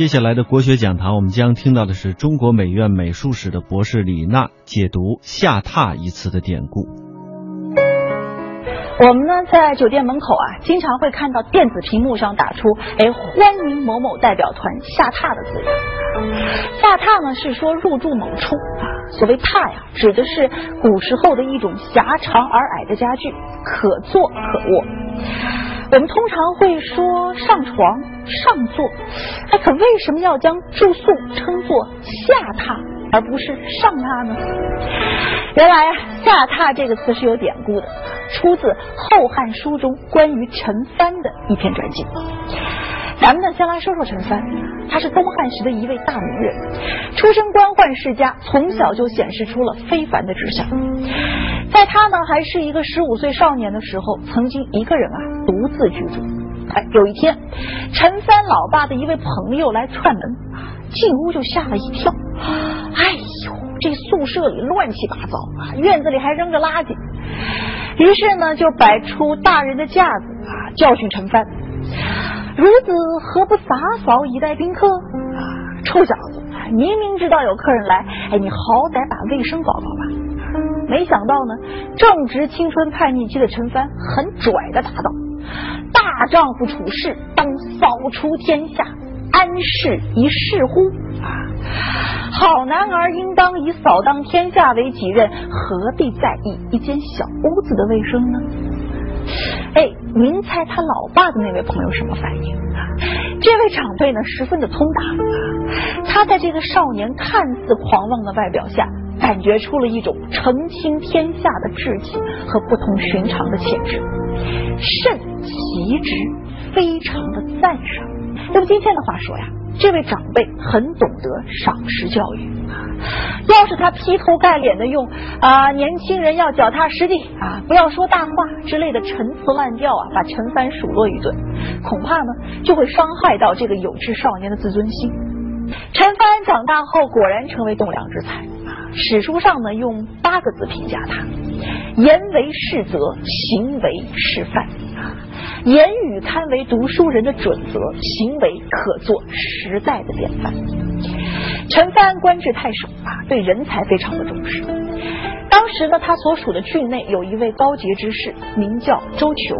接下来的国学讲堂，我们将听到的是中国美院美术史的博士李娜解读“下榻”一词的典故。我们呢，在酒店门口啊，经常会看到电子屏幕上打出“哎，欢迎某某代表团下榻”的字样。下榻呢，是说入住某处啊。所谓榻呀，指的是古时候的一种狭长而矮的家具，可坐可卧。我们通常会说上床、上座，哎，可为什么要将住宿称作下榻，而不是上榻呢？原来啊，下榻这个词是有典故的，出自《后汉书》中关于陈蕃的一篇传记。咱们呢，先来说说陈蕃，他是东汉时的一位大名人，出身官宦世家，从小就显示出了非凡的志向。在他呢还是一个十五岁少年的时候，曾经一个人啊独自居住。哎，有一天，陈三老爸的一位朋友来串门，进屋就吓了一跳。哎呦，这宿舍里乱七八糟啊，院子里还扔着垃圾。于是呢，就摆出大人的架子啊，教训陈三。孺子何不洒扫以待宾客？啊臭小子，明明知道有客人来，哎，你好歹把卫生搞搞吧。没想到呢，正值青春叛逆期的陈帆很拽的答道：“大丈夫处事当扫除天下，安世一世乎？好男儿应当以扫荡天下为己任，何必在意一间小屋子的卫生呢？”哎，您猜他老爸的那位朋友什么反应？这位长辈呢，十分的通达。他在这个少年看似狂妄的外表下，感觉出了一种澄清天下的志气和不同寻常的潜质，甚奇之，非常的赞赏。用今天的话说呀，这位长辈很懂得赏识教育。要是他劈头盖脸的用啊年轻人要脚踏实地啊不要说大话之类的陈词滥调啊把陈蕃数落一顿，恐怕呢就会伤害到这个有志少年的自尊心。陈蕃长大后果然成为栋梁之才，史书上呢用八个字评价他：言为是则，行为是范。言语堪为读书人的准则，行为可做时代的典范。陈蕃官至太守啊，对人才非常的重视。当时呢，他所属的郡内有一位高洁之士，名叫周求。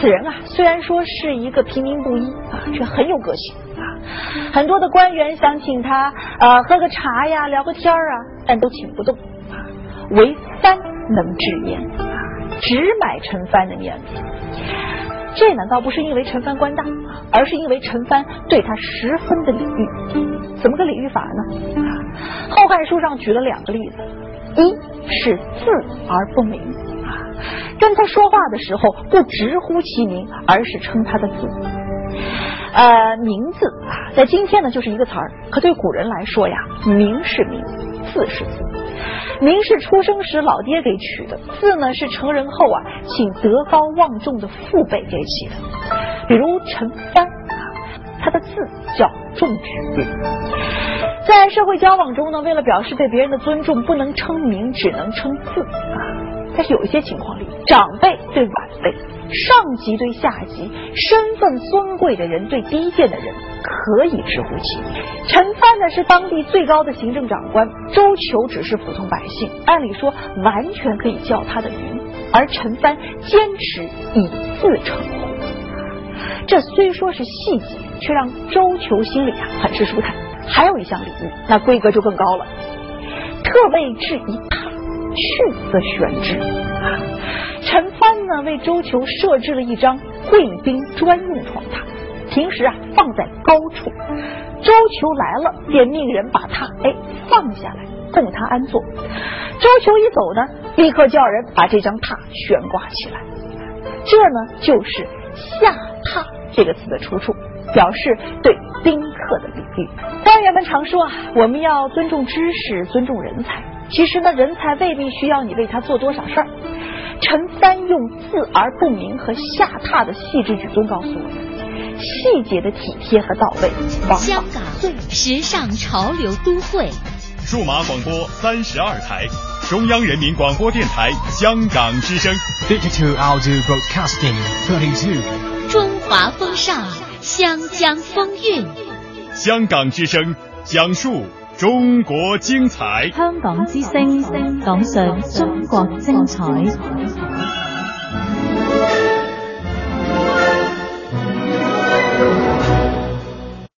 此人啊，虽然说是一个平民布衣啊，却很有个性。很多的官员想请他呃喝个茶呀，聊个天儿啊，但都请不动。唯三能治言，只买陈蕃的面子。这难道不是因为陈蕃官大，而是因为陈蕃对他十分的礼遇？怎么个礼遇法呢？后汉书上举了两个例子，一是字而不名，跟他说话的时候不直呼其名，而是称他的字。呃，名字啊，在今天呢就是一个词儿，可对古人来说呀，名是名，字是字。名是出生时老爹给取的，字呢是成人后啊请德高望重的父辈给起的。比如陈蕃啊，他的字叫仲举字。在社会交往中呢，为了表示对别人的尊重，不能称名，只能称字啊。但是有一些情况里，长辈对晚辈，上级对下级，身份尊贵的人对低贱的人，可以直呼其名。陈蕃呢是当地最高的行政长官，周求只是普通百姓，按理说完全可以叫他的名，而陈蕃坚持以字称呼。这虽说是细节，却让周求心里啊很是舒坦。还有一项礼物，那规格就更高了，特为置一榻。去则悬之。陈蕃呢为周球设置了一张贵宾专用床榻，平时啊放在高处，周球来了便命人把榻哎放下来供他安坐。周球一走呢，立刻叫人把这张榻悬挂起来。这呢就是下榻这个词的出处，表示对宾客的礼遇。官员们常说啊，我们要尊重知识，尊重人才。其实呢，人才未必需要你为他做多少事儿。陈帆用字而不明和下榻的细致举动告诉我们，细节的体贴和到位，香港时尚潮流都会，数码广播三十二台，中央人民广播电台香港之声，Digital Audio Broadcasting Thirty Two，中华风尚，香江风韵，香港之声讲述中国精彩，香港之声讲述中国精彩。